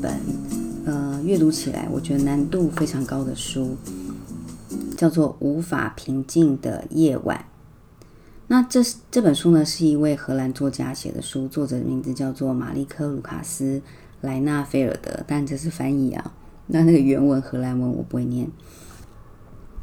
本，呃，阅读起来我觉得难度非常高的书，叫做《无法平静的夜晚》。那这这本书呢，是一位荷兰作家写的书，作者的名字叫做马利科·卢卡斯·莱纳菲尔德，但这是翻译啊。那那个原文荷兰文我不会念。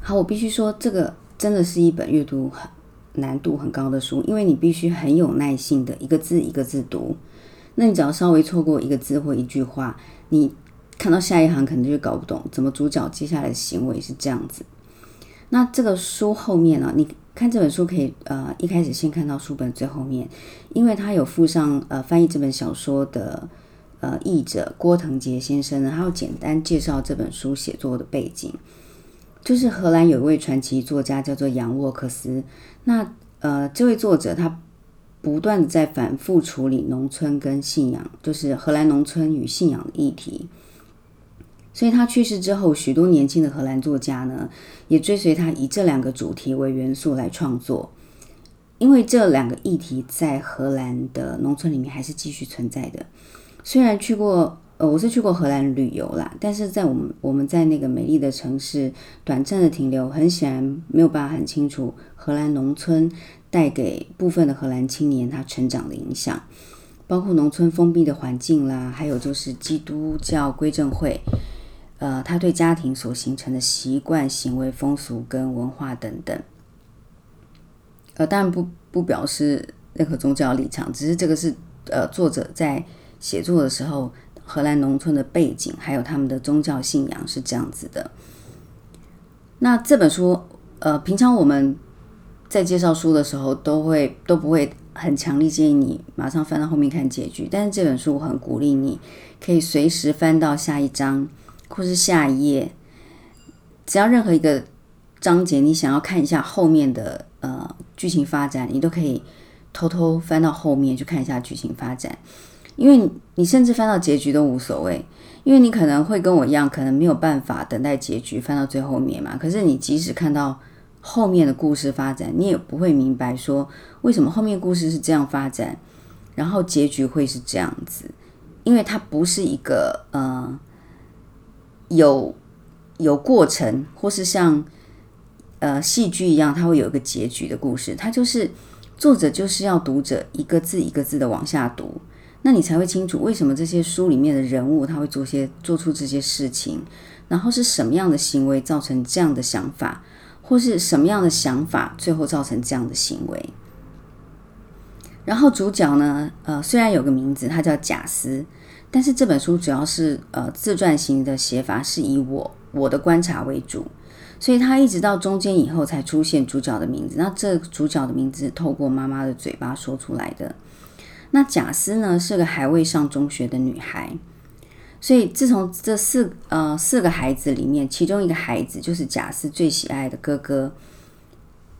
好，我必须说，这个真的是一本阅读很。难度很高的书，因为你必须很有耐性的一个字一个字读。那你只要稍微错过一个字或一句话，你看到下一行可能就搞不懂，怎么主角接下来的行为是这样子。那这个书后面呢？你看这本书可以呃一开始先看到书本最后面，因为它有附上呃翻译这本小说的呃译者郭腾杰先生呢，他要简单介绍这本书写作的背景。就是荷兰有一位传奇作家叫做杨沃克斯，那呃这位作者他不断的在反复处理农村跟信仰，就是荷兰农村与信仰的议题。所以他去世之后，许多年轻的荷兰作家呢也追随他，以这两个主题为元素来创作，因为这两个议题在荷兰的农村里面还是继续存在的。虽然去过。呃，我是去过荷兰旅游啦，但是在我们我们在那个美丽的城市短暂的停留，很显然没有办法很清楚荷兰农村带给部分的荷兰青年他成长的影响，包括农村封闭的环境啦，还有就是基督教归正会，呃，他对家庭所形成的习惯、行为、风俗跟文化等等。呃，当然不不表示任何宗教立场，只是这个是呃作者在写作的时候。荷兰农村的背景，还有他们的宗教信仰是这样子的。那这本书，呃，平常我们在介绍书的时候，都会都不会很强力建议你马上翻到后面看结局。但是这本书，我很鼓励你可以随时翻到下一章或是下一页，只要任何一个章节你想要看一下后面的呃剧情发展，你都可以偷偷翻到后面去看一下剧情发展。因为你甚至翻到结局都无所谓，因为你可能会跟我一样，可能没有办法等待结局翻到最后面嘛。可是你即使看到后面的故事发展，你也不会明白说为什么后面故事是这样发展，然后结局会是这样子，因为它不是一个呃有有过程，或是像呃戏剧一样，它会有一个结局的故事。它就是作者就是要读者一个字一个字的往下读。那你才会清楚为什么这些书里面的人物他会做些做出这些事情，然后是什么样的行为造成这样的想法，或是什么样的想法最后造成这样的行为。然后主角呢，呃，虽然有个名字，他叫贾斯，但是这本书主要是呃自传型的写法，是以我我的观察为主，所以他一直到中间以后才出现主角的名字。那这主角的名字透过妈妈的嘴巴说出来的。那贾斯呢是个还未上中学的女孩，所以自从这四呃四个孩子里面，其中一个孩子就是贾斯最喜爱的哥哥，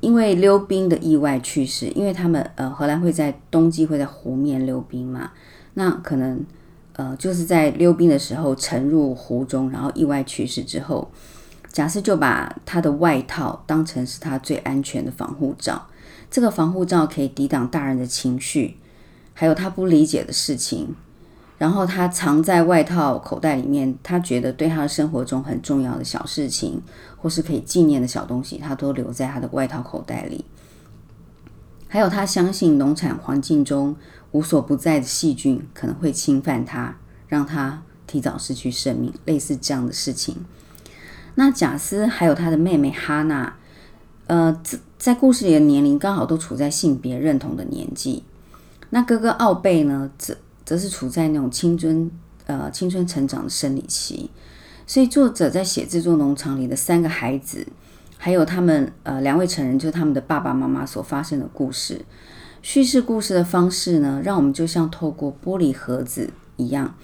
因为溜冰的意外去世。因为他们呃荷兰会在冬季会在湖面溜冰嘛，那可能呃就是在溜冰的时候沉入湖中，然后意外去世之后，贾斯就把他的外套当成是他最安全的防护罩。这个防护罩可以抵挡大人的情绪。还有他不理解的事情，然后他藏在外套口袋里面。他觉得对他的生活中很重要的小事情，或是可以纪念的小东西，他都留在他的外套口袋里。还有他相信农产环境中无所不在的细菌可能会侵犯他，让他提早失去生命，类似这样的事情。那贾斯还有他的妹妹哈娜，呃，在故事里的年龄刚好都处在性别认同的年纪。那哥哥奥贝呢，则则是处在那种青春呃青春成长的生理期，所以作者在写这座农场里的三个孩子，还有他们呃两位成人，就是他们的爸爸妈妈所发生的故事，叙事故事的方式呢，让我们就像透过玻璃盒子一样，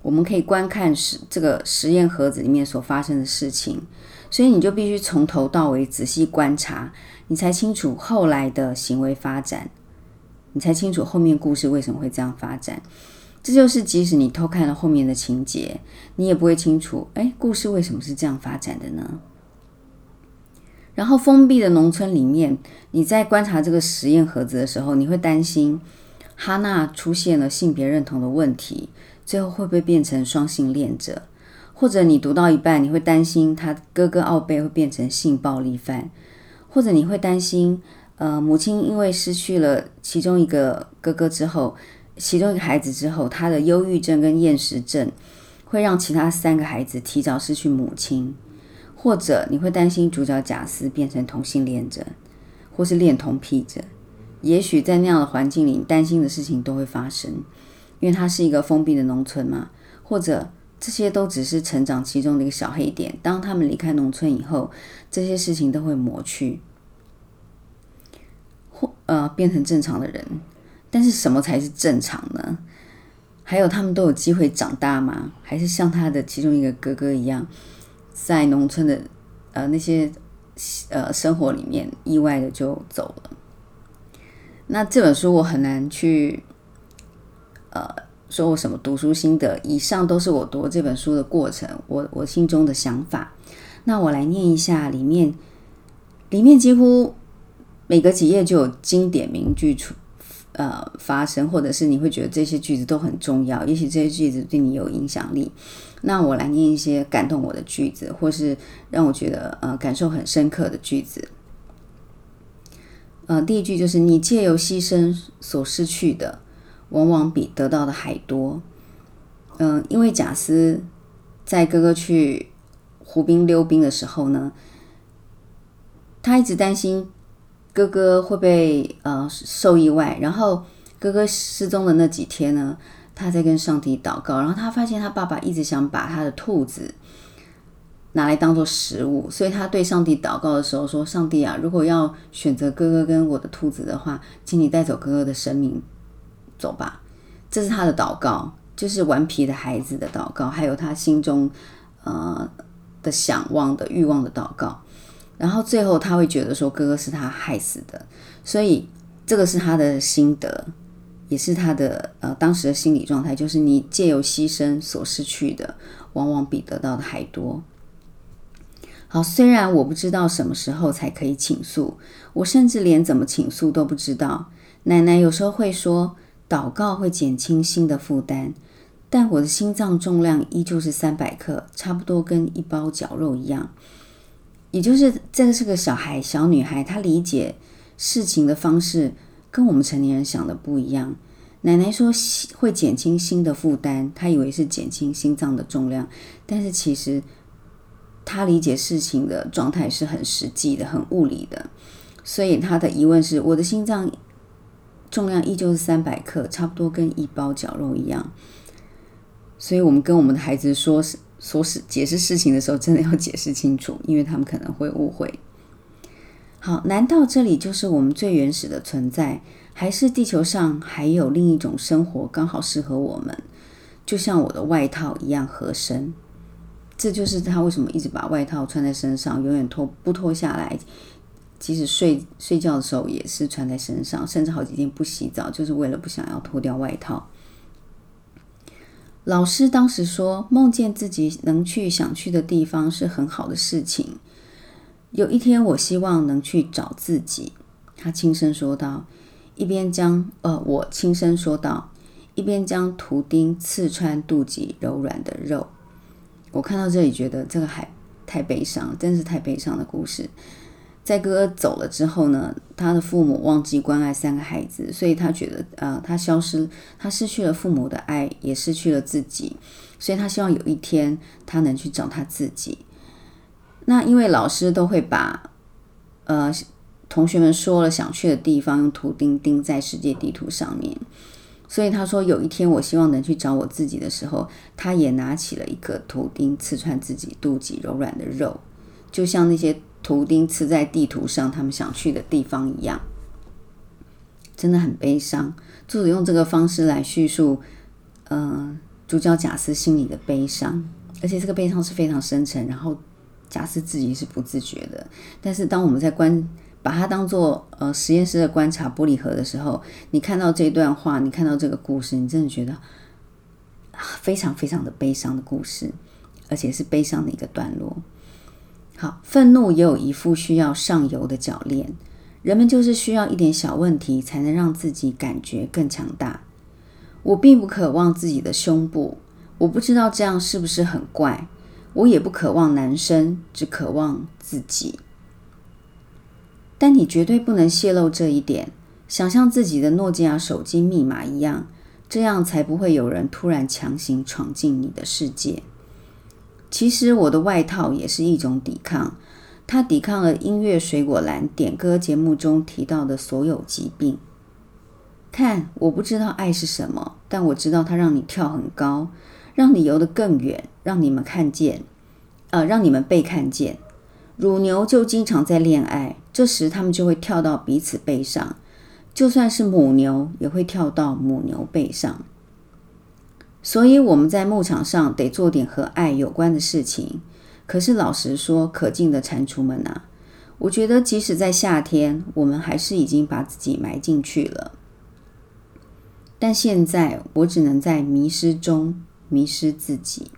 我们可以观看实这个实验盒子里面所发生的事情，所以你就必须从头到尾仔细观察，你才清楚后来的行为发展。你才清楚后面故事为什么会这样发展，这就是即使你偷看了后面的情节，你也不会清楚，哎，故事为什么是这样发展的呢？然后封闭的农村里面，你在观察这个实验盒子的时候，你会担心哈娜出现了性别认同的问题，最后会不会变成双性恋者？或者你读到一半，你会担心他哥哥奥贝会变成性暴力犯，或者你会担心，呃，母亲因为失去了其中一个哥哥之后，其中一个孩子之后，他的忧郁症跟厌食症会让其他三个孩子提早失去母亲，或者你会担心主角贾斯变成同性恋者，或是恋童癖者。也许在那样的环境里，担心的事情都会发生，因为它是一个封闭的农村嘛，或者。这些都只是成长其中的一个小黑点。当他们离开农村以后，这些事情都会抹去，变成正常的人。但是什么才是正常呢？还有他们都有机会长大吗？还是像他的其中一个哥哥一样，在农村的呃那些呃生活里面意外的就走了？那这本书我很难去呃。说我什么读书心得？以上都是我读这本书的过程，我我心中的想法。那我来念一下里面，里面几乎每隔几页就有经典名句出呃发生，或者是你会觉得这些句子都很重要，也许这些句子对你有影响力。那我来念一些感动我的句子，或是让我觉得呃感受很深刻的句子。呃，第一句就是你借由牺牲所失去的。往往比得到的还多。嗯，因为贾斯在哥哥去湖滨溜冰的时候呢，他一直担心哥哥会被呃受意外。然后哥哥失踪的那几天呢，他在跟上帝祷告。然后他发现他爸爸一直想把他的兔子拿来当做食物，所以他对上帝祷告的时候说：“上帝啊，如果要选择哥哥跟我的兔子的话，请你带走哥哥的生命。”走吧，这是他的祷告，就是顽皮的孩子的祷告，还有他心中呃的想望的欲望的祷告。然后最后他会觉得说哥哥是他害死的，所以这个是他的心得，也是他的呃当时的心理状态，就是你借由牺牲所失去的，往往比得到的还多。好，虽然我不知道什么时候才可以倾诉，我甚至连怎么倾诉都不知道。奶奶有时候会说。祷告会减轻心的负担，但我的心脏重量依旧是三百克，差不多跟一包绞肉一样。也就是这个是个小孩，小女孩，她理解事情的方式跟我们成年人想的不一样。奶奶说会减轻心的负担，她以为是减轻心脏的重量，但是其实她理解事情的状态是很实际的、很物理的。所以她的疑问是：我的心脏。重量依旧是三百克，差不多跟一包绞肉一样。所以，我们跟我们的孩子说、说是解释事情的时候，真的要解释清楚，因为他们可能会误会。好，难道这里就是我们最原始的存在，还是地球上还有另一种生活刚好适合我们？就像我的外套一样合身。这就是他为什么一直把外套穿在身上，永远脱不脱下来。即使睡睡觉的时候也是穿在身上，甚至好几天不洗澡，就是为了不想要脱掉外套。老师当时说，梦见自己能去想去的地方是很好的事情。有一天，我希望能去找自己。他轻声说道，一边将呃，我轻声说道，一边将图钉刺穿肚脐柔软的肉。我看到这里，觉得这个还太悲伤，真是太悲伤的故事。在哥哥走了之后呢，他的父母忘记关爱三个孩子，所以他觉得，呃，他消失，他失去了父母的爱，也失去了自己，所以他希望有一天他能去找他自己。那因为老师都会把，呃，同学们说了想去的地方用图钉钉在世界地图上面，所以他说有一天我希望能去找我自己的时候，他也拿起了一个图钉刺穿自己肚脐柔软的肉，就像那些。图钉刺在地图上，他们想去的地方一样，真的很悲伤。作者用这个方式来叙述，呃，主角贾斯心里的悲伤，而且这个悲伤是非常深沉。然后贾斯自己是不自觉的，但是当我们在观把它当做呃实验室的观察玻璃盒的时候，你看到这段话，你看到这个故事，你真的觉得非常非常的悲伤的故事，而且是悲伤的一个段落。好，愤怒也有一副需要上游的铰链，人们就是需要一点小问题，才能让自己感觉更强大。我并不渴望自己的胸部，我不知道这样是不是很怪。我也不渴望男生，只渴望自己。但你绝对不能泄露这一点，想象自己的诺基亚手机密码一样，这样才不会有人突然强行闯进你的世界。其实我的外套也是一种抵抗，它抵抗了音乐水果篮点歌节目中提到的所有疾病。看，我不知道爱是什么，但我知道它让你跳很高，让你游得更远，让你们看见，呃，让你们被看见。乳牛就经常在恋爱，这时它们就会跳到彼此背上；就算是母牛，也会跳到母牛背上。所以我们在牧场上得做点和爱有关的事情。可是老实说，可敬的蟾蜍们啊，我觉得即使在夏天，我们还是已经把自己埋进去了。但现在我只能在迷失中迷失自己。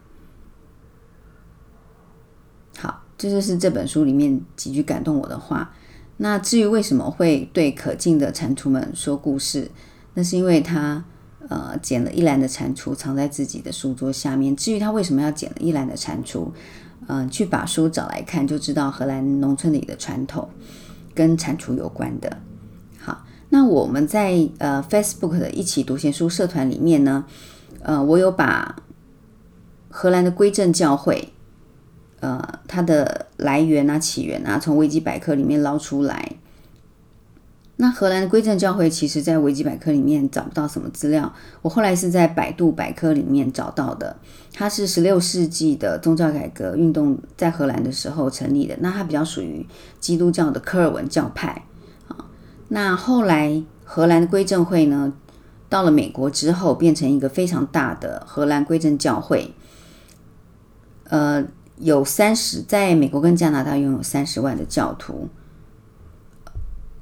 好，这就是这本书里面几句感动我的话。那至于为什么会对可敬的蟾蜍们说故事，那是因为他。呃，捡了一篮的蟾蜍藏在自己的书桌下面。至于他为什么要捡了一篮的蟾蜍，嗯，去把书找来看，就知道荷兰农村里的传统跟蟾蜍有关的。好，那我们在呃 Facebook 的一起读闲书社团里面呢，呃，我有把荷兰的归正教会，呃，它的来源啊、起源啊，从维基百科里面捞出来。那荷兰的归正教会，其实在维基百科里面找不到什么资料。我后来是在百度百科里面找到的。它是十六世纪的宗教改革运动在荷兰的时候成立的。那它比较属于基督教的科尔文教派啊。那后来荷兰的归正会呢，到了美国之后，变成一个非常大的荷兰归正教会。呃，有三十，在美国跟加拿大拥有三十万的教徒。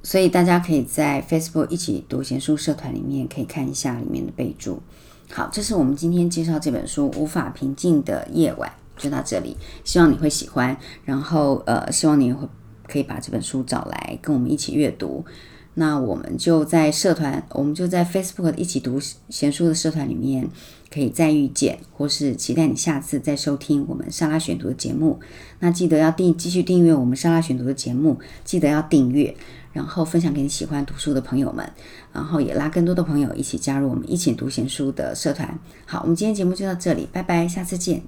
所以大家可以在 Facebook 一起读闲书社团里面可以看一下里面的备注。好，这是我们今天介绍这本书《无法平静的夜晚》，就到这里。希望你会喜欢，然后呃，希望你会可以把这本书找来跟我们一起阅读。那我们就在社团，我们就在 Facebook 一起读闲书的社团里面可以再遇见，或是期待你下次再收听我们莎拉选读的节目。那记得要订，继续订阅我们莎拉选读的节目，记得要订阅。然后分享给你喜欢读书的朋友们，然后也拉更多的朋友一起加入我们一起读闲书的社团。好，我们今天节目就到这里，拜拜，下次见。